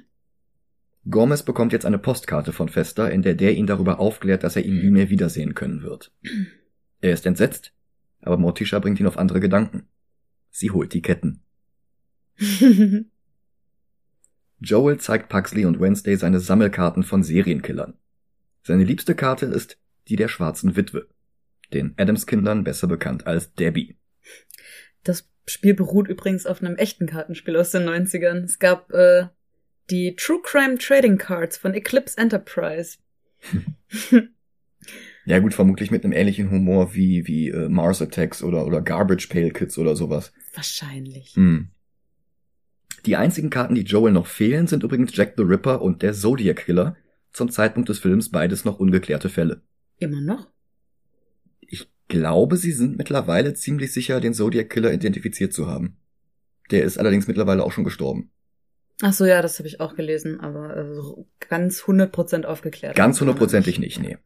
Gomez bekommt jetzt eine Postkarte von Fester, in der der ihn darüber aufklärt, dass er ihn nie mehr wiedersehen können wird. *clears throat* Er ist entsetzt, aber Morticia bringt ihn auf andere Gedanken. Sie holt die Ketten. *laughs* Joel zeigt Pugsley und Wednesday seine Sammelkarten von Serienkillern. Seine liebste Karte ist die der schwarzen Witwe, den Adams-Kindern besser bekannt als Debbie. Das Spiel beruht übrigens auf einem echten Kartenspiel aus den 90ern. Es gab äh, die True Crime Trading Cards von Eclipse Enterprise. *laughs* ja gut, vermutlich mit einem ähnlichen Humor wie wie äh, Mars Attacks oder oder Garbage Pail Kids oder sowas. Wahrscheinlich. Hm. Die einzigen Karten, die Joel noch fehlen, sind übrigens Jack the Ripper und der Zodiac Killer. Zum Zeitpunkt des Films beides noch ungeklärte Fälle. Immer noch? Ich glaube, sie sind mittlerweile ziemlich sicher, den Zodiac Killer identifiziert zu haben. Der ist allerdings mittlerweile auch schon gestorben. Ach so, ja, das habe ich auch gelesen, aber also ganz 100% aufgeklärt. Ganz hundertprozentig nicht, nee.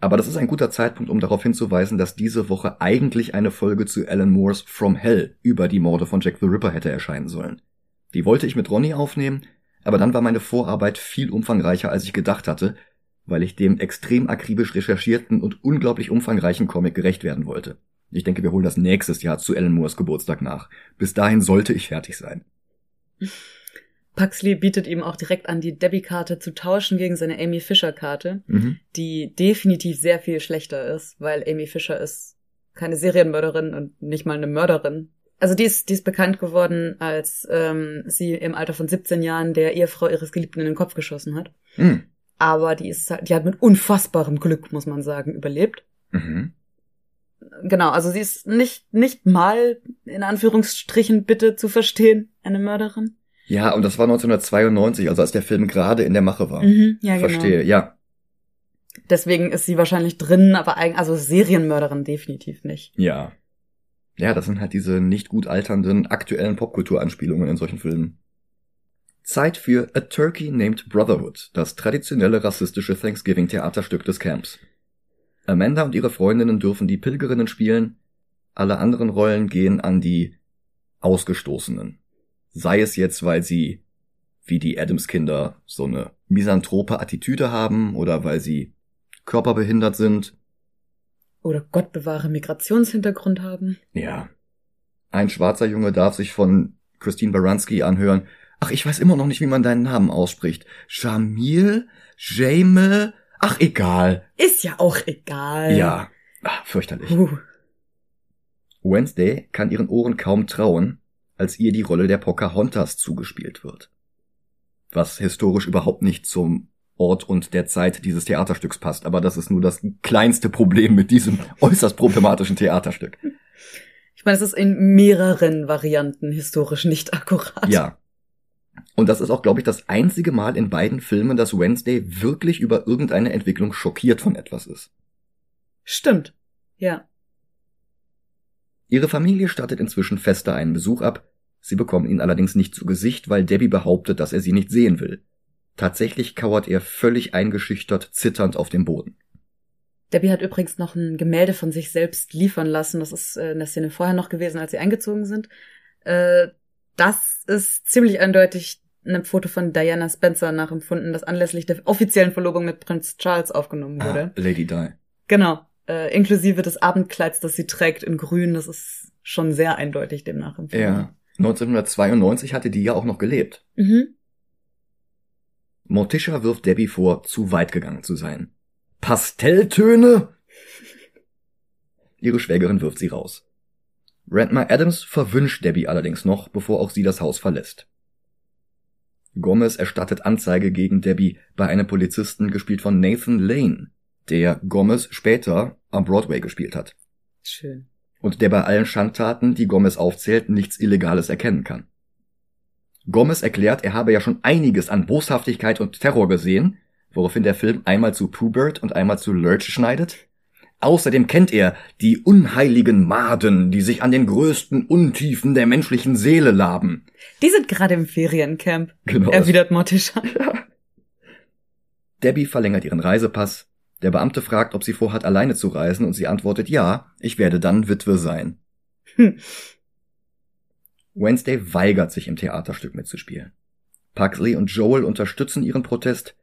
Aber das ist ein guter Zeitpunkt, um darauf hinzuweisen, dass diese Woche eigentlich eine Folge zu Alan Moores From Hell über die Morde von Jack the Ripper hätte erscheinen sollen. Die wollte ich mit Ronny aufnehmen, aber dann war meine Vorarbeit viel umfangreicher, als ich gedacht hatte, weil ich dem extrem akribisch recherchierten und unglaublich umfangreichen Comic gerecht werden wollte. Ich denke, wir holen das nächstes Jahr zu Alan Moores Geburtstag nach. Bis dahin sollte ich fertig sein. *laughs* Puxley bietet ihm auch direkt an, die Debbie-Karte zu tauschen gegen seine Amy Fisher-Karte, mhm. die definitiv sehr viel schlechter ist, weil Amy Fisher ist keine Serienmörderin und nicht mal eine Mörderin. Also die ist, die ist bekannt geworden, als ähm, sie im Alter von 17 Jahren der Ehefrau ihres Geliebten in den Kopf geschossen hat. Mhm. Aber die ist, die hat mit unfassbarem Glück, muss man sagen, überlebt. Mhm. Genau, also sie ist nicht, nicht mal, in Anführungsstrichen bitte zu verstehen, eine Mörderin. Ja, und das war 1992, also als der Film gerade in der Mache war. Mhm, ja, genau. Verstehe, ja. Deswegen ist sie wahrscheinlich drin, aber eigentlich, also Serienmörderin definitiv nicht. Ja. Ja, das sind halt diese nicht gut alternden aktuellen Popkulturanspielungen in solchen Filmen. Zeit für A Turkey Named Brotherhood, das traditionelle rassistische Thanksgiving-Theaterstück des Camps. Amanda und ihre Freundinnen dürfen die Pilgerinnen spielen, alle anderen Rollen gehen an die Ausgestoßenen. Sei es jetzt, weil sie, wie die Adams-Kinder, so eine misanthrope Attitüde haben oder weil sie körperbehindert sind. Oder Gott bewahre Migrationshintergrund haben. Ja. Ein schwarzer Junge darf sich von Christine Baranski anhören. Ach, ich weiß immer noch nicht, wie man deinen Namen ausspricht. Jamil? Jame? Ach, egal. Ist ja auch egal. Ja. Ach, fürchterlich. Uh. Wednesday kann ihren Ohren kaum trauen, als ihr die Rolle der Pocahontas zugespielt wird. Was historisch überhaupt nicht zum Ort und der Zeit dieses Theaterstücks passt, aber das ist nur das kleinste Problem mit diesem *laughs* äußerst problematischen Theaterstück. Ich meine, es ist in mehreren Varianten historisch nicht akkurat. Ja. Und das ist auch, glaube ich, das einzige Mal in beiden Filmen, dass Wednesday wirklich über irgendeine Entwicklung schockiert von etwas ist. Stimmt. Ja. Ihre Familie stattet inzwischen fester einen Besuch ab, sie bekommen ihn allerdings nicht zu Gesicht, weil Debbie behauptet, dass er sie nicht sehen will. Tatsächlich kauert er völlig eingeschüchtert, zitternd auf dem Boden. Debbie hat übrigens noch ein Gemälde von sich selbst liefern lassen. Das ist äh, in der Szene vorher noch gewesen, als sie eingezogen sind. Äh, das ist ziemlich eindeutig ein Foto von Diana Spencer nachempfunden, das anlässlich der offiziellen Verlobung mit Prinz Charles aufgenommen wurde. Ah, Lady Di. Genau äh, inklusive des Abendkleids, das sie trägt in Grün. Das ist schon sehr eindeutig dem nachempfunden. Ja. 1992 hatte die ja auch noch gelebt. Mhm. Morticia wirft Debbie vor, zu weit gegangen zu sein. Pastelltöne? *laughs* Ihre Schwägerin wirft sie raus. Randma Adams verwünscht Debbie allerdings noch, bevor auch sie das Haus verlässt. Gomez erstattet Anzeige gegen Debbie bei einem Polizisten, gespielt von Nathan Lane, der Gomez später am Broadway gespielt hat. Schön. Und der bei allen Schandtaten, die Gomez aufzählt, nichts Illegales erkennen kann. Gomez erklärt, er habe ja schon einiges an Boshaftigkeit und Terror gesehen, woraufhin der Film einmal zu Pubert und einmal zu Lurch schneidet. Außerdem kennt er die unheiligen Maden, die sich an den größten Untiefen der menschlichen Seele laben. Die sind gerade im Feriencamp, genau. erwidert Morticia. Ja. *laughs* Debbie verlängert ihren Reisepass. Der Beamte fragt, ob sie vorhat, alleine zu reisen, und sie antwortet, ja, ich werde dann Witwe sein. Hm. Wednesday weigert sich im Theaterstück mitzuspielen. Pugsley und Joel unterstützen ihren Protest.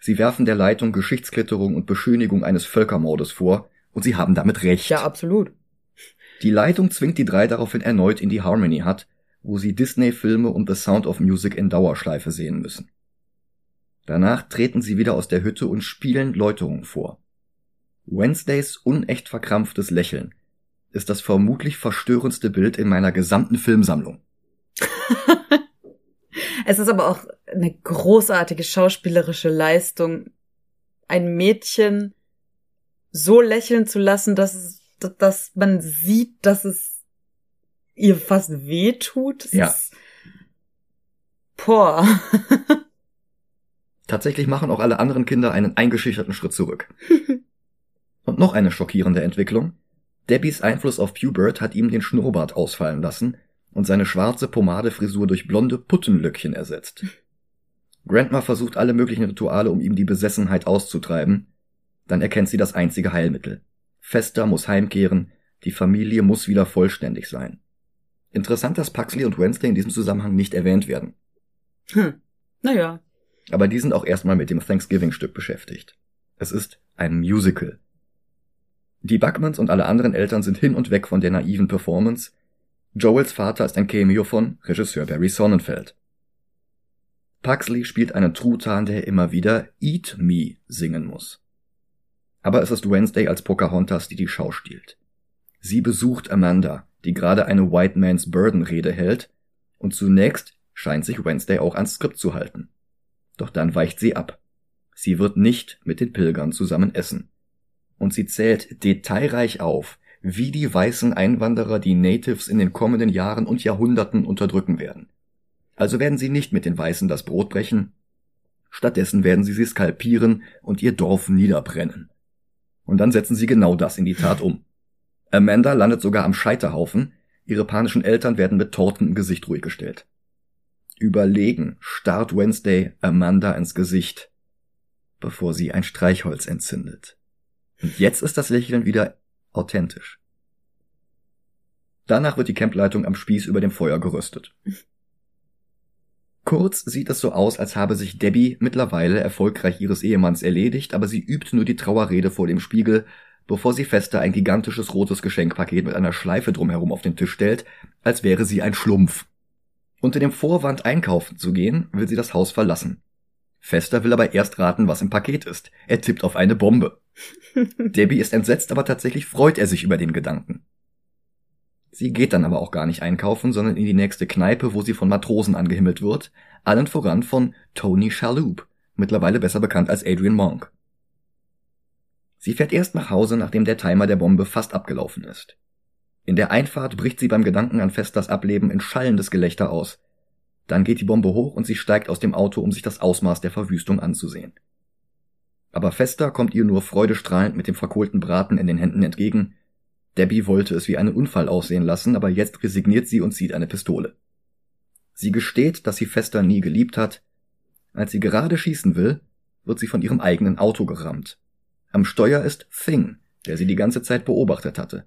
Sie werfen der Leitung Geschichtsklitterung und Beschönigung eines Völkermordes vor, und sie haben damit recht. Ja, absolut. Die Leitung zwingt die drei daraufhin erneut in die Harmony Hut, wo sie Disney-Filme und The Sound of Music in Dauerschleife sehen müssen. Danach treten sie wieder aus der Hütte und spielen Läuterungen vor. Wednesdays unecht verkrampftes Lächeln ist das vermutlich verstörendste Bild in meiner gesamten Filmsammlung. *laughs* es ist aber auch eine großartige schauspielerische Leistung, ein Mädchen so lächeln zu lassen, dass, es, dass man sieht, dass es ihr fast weh tut. ja. Ist, boah. *laughs* Tatsächlich machen auch alle anderen Kinder einen eingeschüchterten Schritt zurück. *laughs* Und noch eine schockierende Entwicklung. Debbies Einfluss auf Pubert hat ihm den Schnurrbart ausfallen lassen und seine schwarze Pomadefrisur durch blonde Puttenlöckchen ersetzt. *laughs* Grandma versucht alle möglichen Rituale, um ihm die Besessenheit auszutreiben. Dann erkennt sie das einzige Heilmittel. Fester muss heimkehren, die Familie muss wieder vollständig sein. Interessant, dass Puxley und Wednesday in diesem Zusammenhang nicht erwähnt werden. Hm. Naja, aber die sind auch erstmal mit dem Thanksgiving-Stück beschäftigt. Es ist ein Musical. Die Buckmans und alle anderen Eltern sind hin und weg von der naiven Performance. Joels Vater ist ein Cameo von Regisseur Barry Sonnenfeld. Pugsley spielt einen Truthahn, der immer wieder Eat Me singen muss. Aber es ist Wednesday als Pocahontas, die die Schau stiehlt. Sie besucht Amanda, die gerade eine White Man's Burden Rede hält, und zunächst scheint sich Wednesday auch ans Skript zu halten. Doch dann weicht sie ab. Sie wird nicht mit den Pilgern zusammen essen. Und sie zählt detailreich auf, wie die weißen Einwanderer die Natives in den kommenden Jahren und Jahrhunderten unterdrücken werden. Also werden sie nicht mit den Weißen das Brot brechen, stattdessen werden sie sie skalpieren und ihr Dorf niederbrennen. Und dann setzen sie genau das in die Tat um. Amanda landet sogar am Scheiterhaufen, ihre panischen Eltern werden mit Torten im Gesicht ruhig gestellt. Überlegen starrt Wednesday Amanda ins Gesicht, bevor sie ein Streichholz entzündet. Und jetzt ist das Lächeln wieder authentisch. Danach wird die Campleitung am Spieß über dem Feuer geröstet. Kurz sieht es so aus, als habe sich Debbie mittlerweile erfolgreich ihres Ehemanns erledigt, aber sie übt nur die Trauerrede vor dem Spiegel, bevor sie Fester ein gigantisches rotes Geschenkpaket mit einer Schleife drumherum auf den Tisch stellt, als wäre sie ein Schlumpf. Unter dem Vorwand einkaufen zu gehen, will sie das Haus verlassen. Fester will aber erst raten, was im Paket ist. Er tippt auf eine Bombe. *laughs* Debbie ist entsetzt, aber tatsächlich freut er sich über den Gedanken. Sie geht dann aber auch gar nicht einkaufen, sondern in die nächste Kneipe, wo sie von Matrosen angehimmelt wird, allen voran von Tony Shalhoub, mittlerweile besser bekannt als Adrian Monk. Sie fährt erst nach Hause, nachdem der Timer der Bombe fast abgelaufen ist. In der Einfahrt bricht sie beim Gedanken an Festas Ableben in schallendes Gelächter aus. Dann geht die Bombe hoch und sie steigt aus dem Auto, um sich das Ausmaß der Verwüstung anzusehen. Aber Fester kommt ihr nur freudestrahlend mit dem verkohlten Braten in den Händen entgegen. Debbie wollte es wie einen Unfall aussehen lassen, aber jetzt resigniert sie und zieht eine Pistole. Sie gesteht, dass sie Fester nie geliebt hat. Als sie gerade schießen will, wird sie von ihrem eigenen Auto gerammt. Am Steuer ist Thing, der sie die ganze Zeit beobachtet hatte.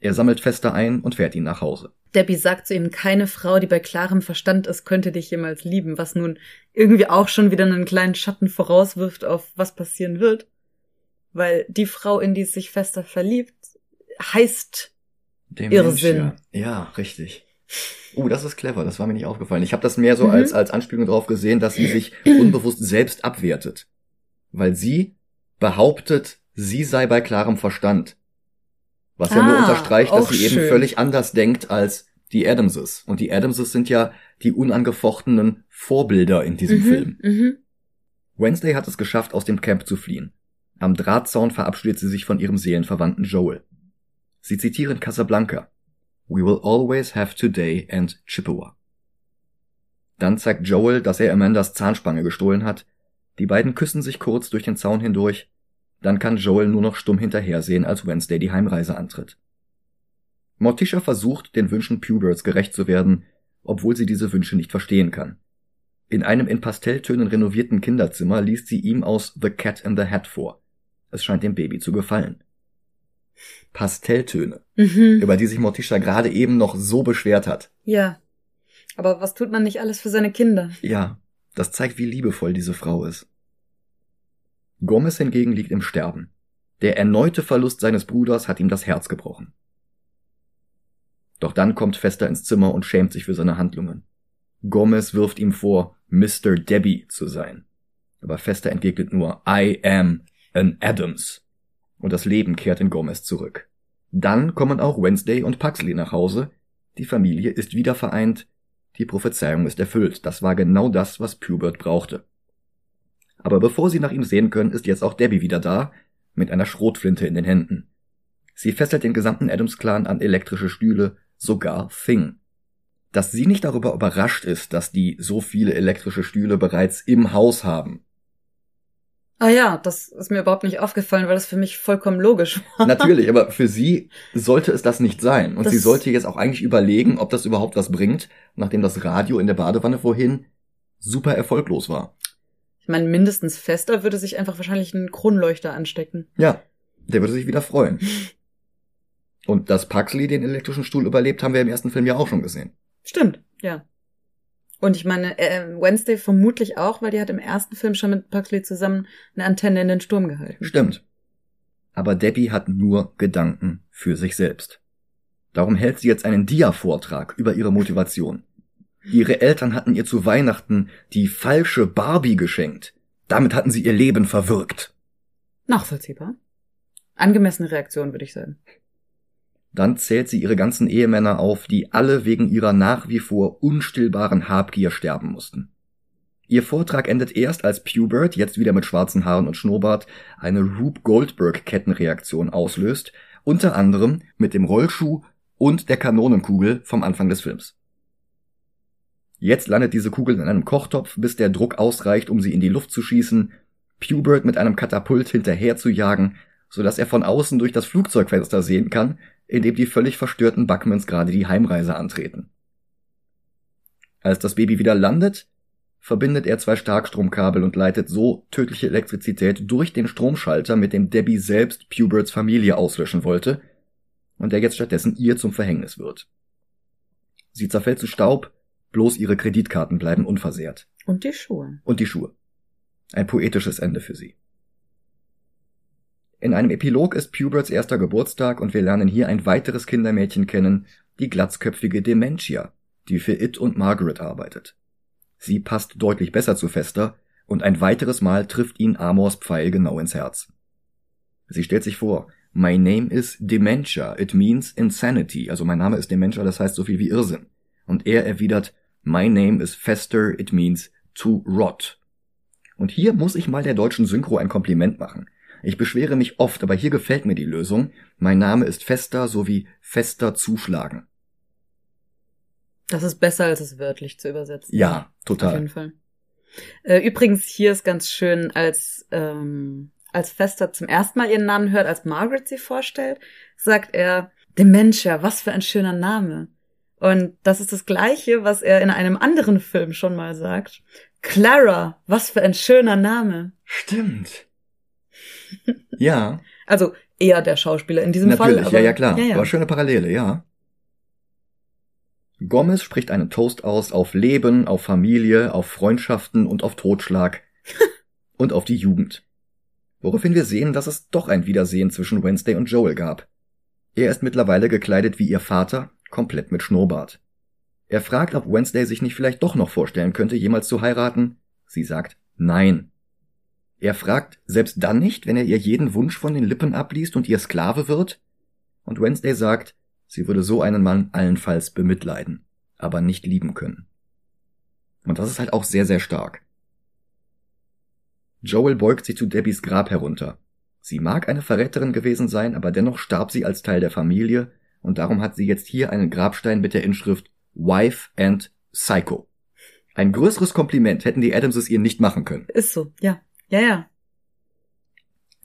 Er sammelt Fester ein und fährt ihn nach Hause. Debbie sagt zu ihm, keine Frau, die bei klarem Verstand ist, könnte dich jemals lieben, was nun irgendwie auch schon wieder einen kleinen Schatten vorauswirft auf was passieren wird. Weil die Frau, in die sich Fester verliebt, heißt Dem Irrsinn. Mensch, ja. ja, richtig. Uh, das ist clever, das war mir nicht aufgefallen. Ich habe das mehr so mhm. als, als Anspielung darauf gesehen, dass sie sich *clears throat* unbewusst selbst abwertet. Weil sie behauptet, sie sei bei klarem Verstand. Was ah, ja nur ah, unterstreicht, dass sie schön. eben völlig anders denkt als die Adamses. Und die Adamses sind ja die unangefochtenen Vorbilder in diesem mhm, Film. Mhm. Wednesday hat es geschafft, aus dem Camp zu fliehen. Am Drahtzaun verabschiedet sie sich von ihrem Seelenverwandten Joel. Sie zitieren Casablanca. We will always have today and Chippewa. Dann zeigt Joel, dass er Amandas Zahnspange gestohlen hat. Die beiden küssen sich kurz durch den Zaun hindurch Dann kann Joel nur noch stumm hinterhersehen, als Wednesday die Heimreise antritt. Morticia versucht, den Wünschen Puberts gerecht zu werden, obwohl sie diese Wünsche nicht verstehen kann. In einem in Pastelltönen renovierten Kinderzimmer liest sie ihm aus The Cat in the Hat vor. Es scheint dem Baby zu gefallen. Pastelltöne, mhm. über die sich Morticia gerade eben noch so beschwert hat. Ja. Aber was tut man nicht alles für seine Kinder? Ja, das zeigt, wie liebevoll diese Frau ist. Gomez hingegen liegt im Sterben. Der erneute Verlust seines Bruders hat ihm das Herz gebrochen. Doch dann kommt Fester ins Zimmer und schämt sich für seine Handlungen. Gomez wirft ihm vor, Mr. Debbie zu sein. Aber Fester entgegnet nur, I am an Adams. Und das Leben kehrt in Gomez zurück. Dann kommen auch Wednesday und Puxley nach Hause. Die Familie ist wieder vereint. Die Prophezeiung ist erfüllt. Das war genau das, was Pubert brauchte. Aber bevor sie nach ihm sehen können, ist jetzt auch Debbie wieder da, mit einer Schrotflinte in den Händen. Sie fesselt den gesamten Adams-Clan an elektrische Stühle, sogar Thing. Dass sie nicht darüber überrascht ist, dass die so viele elektrische Stühle bereits im Haus haben. Ah ja, das ist mir überhaupt nicht aufgefallen, weil das für mich vollkommen logisch war. Natürlich, aber für sie sollte es das nicht sein. Und das sie sollte jetzt auch eigentlich überlegen, ob das überhaupt was bringt, nachdem das Radio in der Badewanne vorhin super erfolglos war. Ich meine, mindestens Fester würde sich einfach wahrscheinlich einen Kronleuchter anstecken. Ja, der würde sich wieder freuen. Und dass Puxley den elektrischen Stuhl überlebt, haben wir im ersten Film ja auch schon gesehen. Stimmt, ja. Und ich meine, äh, Wednesday vermutlich auch, weil die hat im ersten Film schon mit Puxley zusammen eine Antenne in den Sturm gehalten. Stimmt. Aber Debbie hat nur Gedanken für sich selbst. Darum hält sie jetzt einen Dia-Vortrag über ihre Motivation. Ihre Eltern hatten ihr zu Weihnachten die falsche Barbie geschenkt. Damit hatten sie ihr Leben verwirkt. Nachvollziehbar. Angemessene Reaktion, würde ich sagen. Dann zählt sie ihre ganzen Ehemänner auf, die alle wegen ihrer nach wie vor unstillbaren Habgier sterben mussten. Ihr Vortrag endet erst, als Pubert, jetzt wieder mit schwarzen Haaren und Schnurrbart, eine Rube Goldberg-Kettenreaktion auslöst, unter anderem mit dem Rollschuh und der Kanonenkugel vom Anfang des Films. Jetzt landet diese Kugel in einem Kochtopf, bis der Druck ausreicht, um sie in die Luft zu schießen, Pubert mit einem Katapult hinterher zu jagen, so dass er von außen durch das Flugzeugfenster sehen kann, in dem die völlig verstörten Buckmans gerade die Heimreise antreten. Als das Baby wieder landet, verbindet er zwei Starkstromkabel und leitet so tödliche Elektrizität durch den Stromschalter, mit dem Debbie selbst Puberts Familie auslöschen wollte und der jetzt stattdessen ihr zum Verhängnis wird. Sie zerfällt zu Staub, bloß ihre Kreditkarten bleiben unversehrt. Und die Schuhe. Und die Schuhe. Ein poetisches Ende für sie. In einem Epilog ist Puberts erster Geburtstag und wir lernen hier ein weiteres Kindermädchen kennen, die glatzköpfige Dementia, die für It und Margaret arbeitet. Sie passt deutlich besser zu Fester und ein weiteres Mal trifft ihn Amors Pfeil genau ins Herz. Sie stellt sich vor, My name is Dementia, it means insanity, also mein Name ist Dementia, das heißt so viel wie Irrsinn. Und er erwidert, My name is Fester, it means to rot. Und hier muss ich mal der deutschen Synchro ein Kompliment machen. Ich beschwere mich oft, aber hier gefällt mir die Lösung. Mein Name ist Fester sowie Fester zuschlagen. Das ist besser, als es wörtlich zu übersetzen. Ja, total. Auf jeden Fall. Äh, übrigens, hier ist ganz schön, als, ähm, als Fester zum ersten Mal ihren Namen hört, als Margaret sie vorstellt, sagt er, Dementia, was für ein schöner Name. Und das ist das Gleiche, was er in einem anderen Film schon mal sagt. Clara, was für ein schöner Name. Stimmt. *laughs* Ja. Also eher der Schauspieler in diesem Natürlich, Fall. Natürlich, ja, ja, klar. Ja, ja. Aber schöne Parallele, ja. Gomez spricht einen Toast aus auf Leben, auf Familie, auf Freundschaften und auf Totschlag. *laughs* und auf die Jugend. Woraufhin wir sehen, dass es doch ein Wiedersehen zwischen Wednesday und Joel gab. Er ist mittlerweile gekleidet wie ihr Vater, komplett mit Schnurrbart. Er fragt, ob Wednesday sich nicht vielleicht doch noch vorstellen könnte, jemals zu heiraten. Sie sagt nein. Er fragt selbst dann nicht, wenn er ihr jeden Wunsch von den Lippen abliest und ihr Sklave wird? Und Wednesday sagt, sie würde so einen Mann allenfalls bemitleiden, aber nicht lieben können. Und das ist halt auch sehr, sehr stark. Joel beugt sich zu Debbies Grab herunter. Sie mag eine Verräterin gewesen sein, aber dennoch starb sie als Teil der Familie, und darum hat sie jetzt hier einen Grabstein mit der Inschrift Wife and Psycho. Ein größeres Kompliment hätten die Adamses ihr nicht machen können. Ist so, ja. Ja, ja.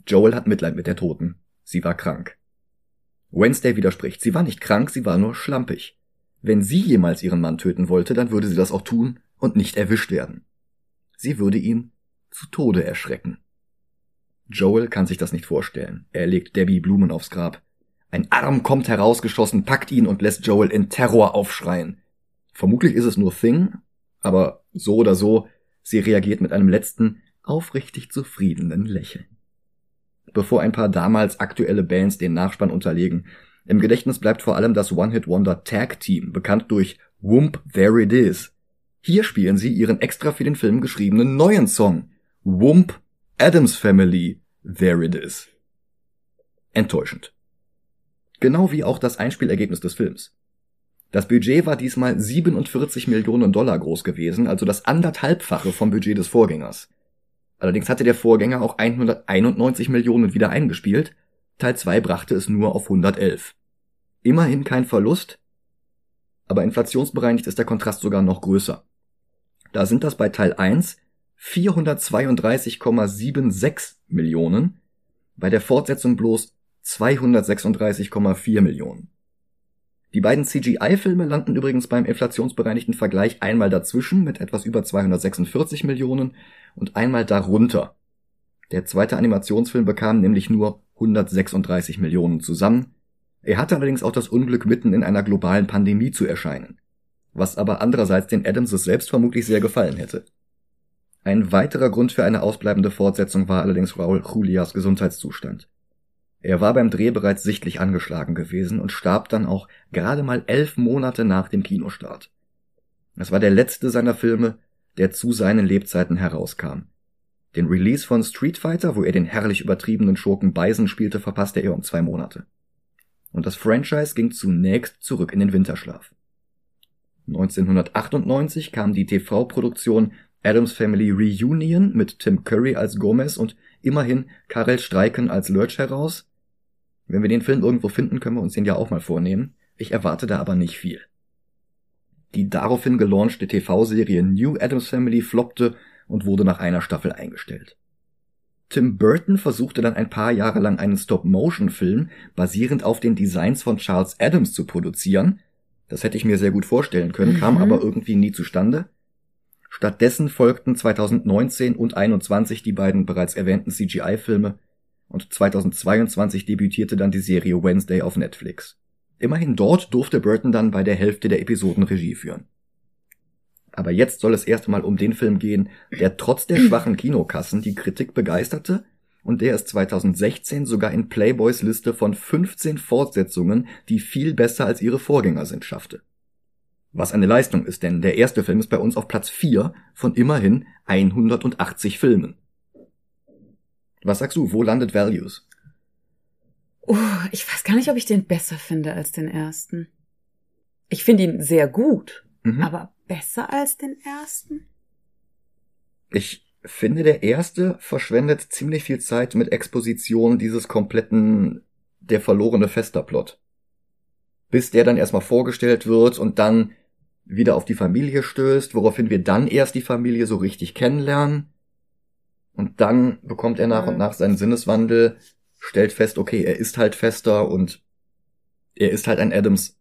Joel hat Mitleid mit der Toten. Sie war krank. Wednesday widerspricht. Sie war nicht krank, sie war nur schlampig. Wenn sie jemals ihren Mann töten wollte, dann würde sie das auch tun und nicht erwischt werden. Sie würde ihn zu Tode erschrecken. Joel kann sich das nicht vorstellen. Er legt Debbie Blumen aufs Grab. Ein Arm kommt herausgeschossen, packt ihn und lässt Joel in Terror aufschreien. Vermutlich ist es nur Thing, aber so oder so, sie reagiert mit einem letzten, aufrichtig zufriedenen Lächeln. Bevor ein paar damals aktuelle Bands den Nachspann unterlegen, im Gedächtnis bleibt vor allem das One-Hit-Wonder Tag Team, bekannt durch Whoomp There It Is. Hier spielen sie ihren extra für den Film geschriebenen neuen Song, Whoomp Adams Family There It Is. Enttäuschend. Genau wie auch das Einspielergebnis des Films. Das Budget war diesmal 47 Millionen Dollar groß gewesen, also das anderthalbfache vom Budget des Vorgängers. Allerdings hatte der Vorgänger auch 191 Millionen wieder eingespielt, Teil 2 brachte es nur auf 111. Immerhin kein Verlust, aber inflationsbereinigt ist der Kontrast sogar noch größer. Da sind das bei Teil 1 432,76 Millionen, bei der Fortsetzung bloß 236,4 Millionen. Die beiden CGI-Filme landen übrigens beim inflationsbereinigten Vergleich einmal dazwischen mit etwas über 246 Millionen und einmal darunter. Der zweite Animationsfilm bekam nämlich nur 136 Millionen zusammen. Er hatte allerdings auch das Unglück, mitten in einer globalen Pandemie zu erscheinen. Was aber andererseits den Adamses selbst vermutlich sehr gefallen hätte. Ein weiterer Grund für eine ausbleibende Fortsetzung war allerdings Raul Julias Gesundheitszustand. Er war beim Dreh bereits sichtlich angeschlagen gewesen und starb dann auch gerade mal elf Monate nach dem Kinostart. Es war der letzte seiner Filme, der zu seinen Lebzeiten herauskam. Den Release von Street Fighter, wo er den herrlich übertriebenen Schurken Bison spielte, verpasste er um zwei Monate. Und das Franchise ging zunächst zurück in den Winterschlaf. 1998 kam die TV-Produktion Adams Family Reunion mit Tim Curry als Gomez und immerhin Karel Streiken als Lurch heraus, wenn wir den Film irgendwo finden, können wir uns den ja auch mal vornehmen. Ich erwarte da aber nicht viel. Die daraufhin gelaunchte TV-Serie New Adams Family floppte und wurde nach einer Staffel eingestellt. Tim Burton versuchte dann ein paar Jahre lang einen Stop-Motion-Film basierend auf den Designs von Charles Adams zu produzieren. Das hätte ich mir sehr gut vorstellen können, mhm. kam aber irgendwie nie zustande. Stattdessen folgten 2019 und 2021 die beiden bereits erwähnten CGI-Filme und 2022 debütierte dann die Serie Wednesday auf Netflix. Immerhin dort durfte Burton dann bei der Hälfte der Episoden Regie führen. Aber jetzt soll es erst mal um den Film gehen, der trotz der schwachen Kinokassen die Kritik begeisterte und der es 2016 sogar in Playboys Liste von 15 Fortsetzungen, die viel besser als ihre Vorgänger sind, schaffte. Was eine Leistung ist, denn der erste Film ist bei uns auf Platz 4 von immerhin 180 Filmen. Was sagst du? Wo landet Values? Oh, ich weiß gar nicht, ob ich den besser finde als den ersten. Ich finde ihn sehr gut, mhm. aber besser als den ersten? Ich finde, der erste verschwendet ziemlich viel Zeit mit Exposition dieses kompletten der verlorene Fester-Plot. Bis der dann erstmal vorgestellt wird und dann wieder auf die Familie stößt, woraufhin wir dann erst die Familie so richtig kennenlernen. Und dann bekommt er nach und nach seinen Sinneswandel, stellt fest, okay, er ist halt fester und er ist halt ein Adams.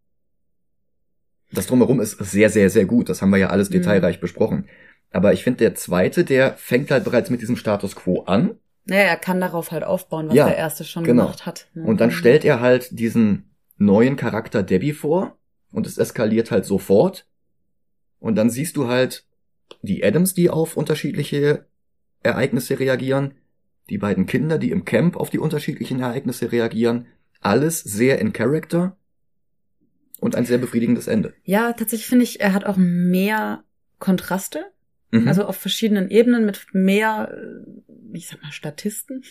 Das drumherum ist sehr, sehr, sehr gut. Das haben wir ja alles mhm. detailreich besprochen. Aber ich finde, der zweite, der fängt halt bereits mit diesem Status quo an. Naja, er kann darauf halt aufbauen, was ja, der erste schon genau. gemacht hat. Ja. Und dann mhm. stellt er halt diesen neuen Charakter Debbie vor und es eskaliert halt sofort. Und dann siehst du halt die Adams, die auf unterschiedliche Ereignisse reagieren, die beiden Kinder, die im Camp auf die unterschiedlichen Ereignisse reagieren, alles sehr in Character und ein sehr befriedigendes Ende. Ja, tatsächlich finde ich, er hat auch mehr Kontraste, mhm. also auf verschiedenen Ebenen mit mehr, ich sag mal, Statisten.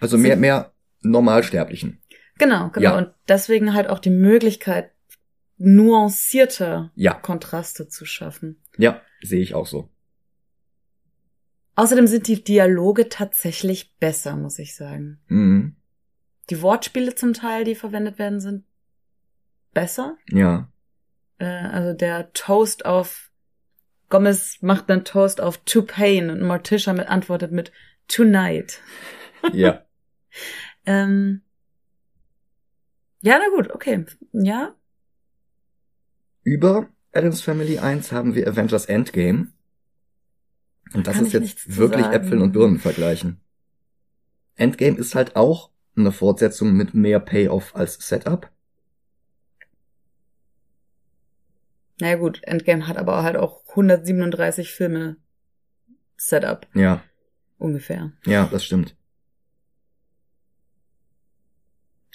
Also mehr, mehr Normalsterblichen. Genau, genau. Ja. Und deswegen halt auch die Möglichkeit, nuancierte ja. Kontraste zu schaffen. Ja, sehe ich auch so. Außerdem sind die Dialoge tatsächlich besser, muss ich sagen. Mhm. Die Wortspiele zum Teil, die verwendet werden, sind besser. Ja. Äh, also der Toast auf Gomez macht dann Toast auf To Pain und Morticia mit antwortet mit Tonight. Ja. *laughs* Ähm, ja, na gut, okay. Ja. Über Adams Family 1 haben wir Avengers Endgame. Und das Kann ist jetzt wirklich sagen. Äpfeln und Birnen vergleichen. Endgame ist halt auch eine Fortsetzung mit mehr Payoff als Setup. Naja gut, Endgame hat aber halt auch 137 Filme Setup. Ja. Ungefähr. Ja, das stimmt.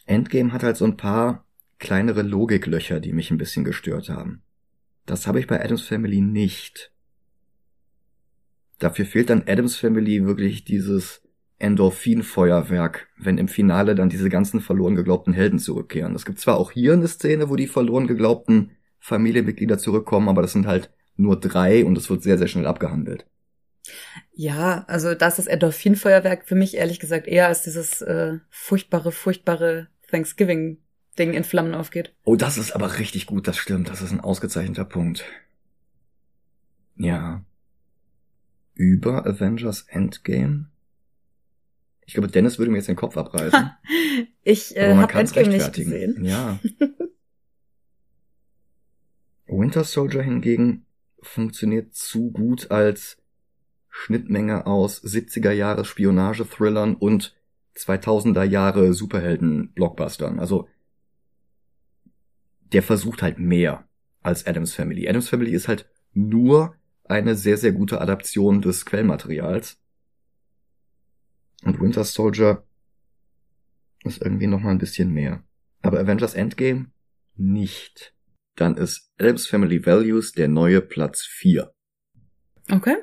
Endgame hat halt so ein paar kleinere Logiklöcher, die mich ein bisschen gestört haben. Das habe ich bei Adams Family nicht. Dafür fehlt dann Adams Family wirklich dieses Endorphin-Feuerwerk, wenn im Finale dann diese ganzen verloren geglaubten Helden zurückkehren. Es gibt zwar auch hier eine Szene, wo die verloren geglaubten Familienmitglieder zurückkommen, aber das sind halt nur drei und es wird sehr, sehr schnell abgehandelt. Ja, also das ist Endorphin-Feuerwerk für mich ehrlich gesagt eher als dieses äh, furchtbare, furchtbare Thanksgiving-Ding in Flammen aufgeht. Oh, das ist aber richtig gut, das stimmt. Das ist ein ausgezeichneter Punkt. Ja. Über Avengers Endgame? Ich glaube, Dennis würde mir jetzt den Kopf abreißen. *laughs* ich äh, habe Endgame nicht gesehen. Ja. *laughs* Winter Soldier hingegen funktioniert zu gut als Schnittmenge aus 70er Jahre Spionage-Thrillern und 2000er Jahre Superhelden-Blockbustern. Also der versucht halt mehr als Adams Family. Adams Family ist halt nur eine sehr, sehr gute Adaption des Quellmaterials. Und Winter Soldier ist irgendwie noch mal ein bisschen mehr. Aber Avengers Endgame nicht. Dann ist Adams Family Values der neue Platz 4. Okay.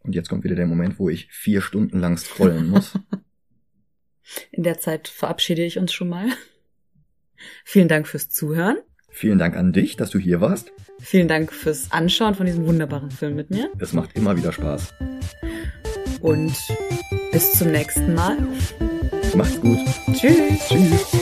Und jetzt kommt wieder der Moment, wo ich vier Stunden lang scrollen muss. *laughs* In der Zeit verabschiede ich uns schon mal. Vielen Dank fürs Zuhören. Vielen Dank an dich, dass du hier warst. Vielen Dank fürs Anschauen von diesem wunderbaren Film mit mir. Es macht immer wieder Spaß. Und bis zum nächsten Mal. Macht's gut. Tschüss. Tschüss.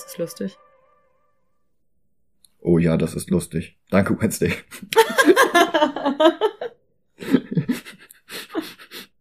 Das ist lustig. Oh ja, das ist lustig. Danke, Wednesday. *laughs* *laughs*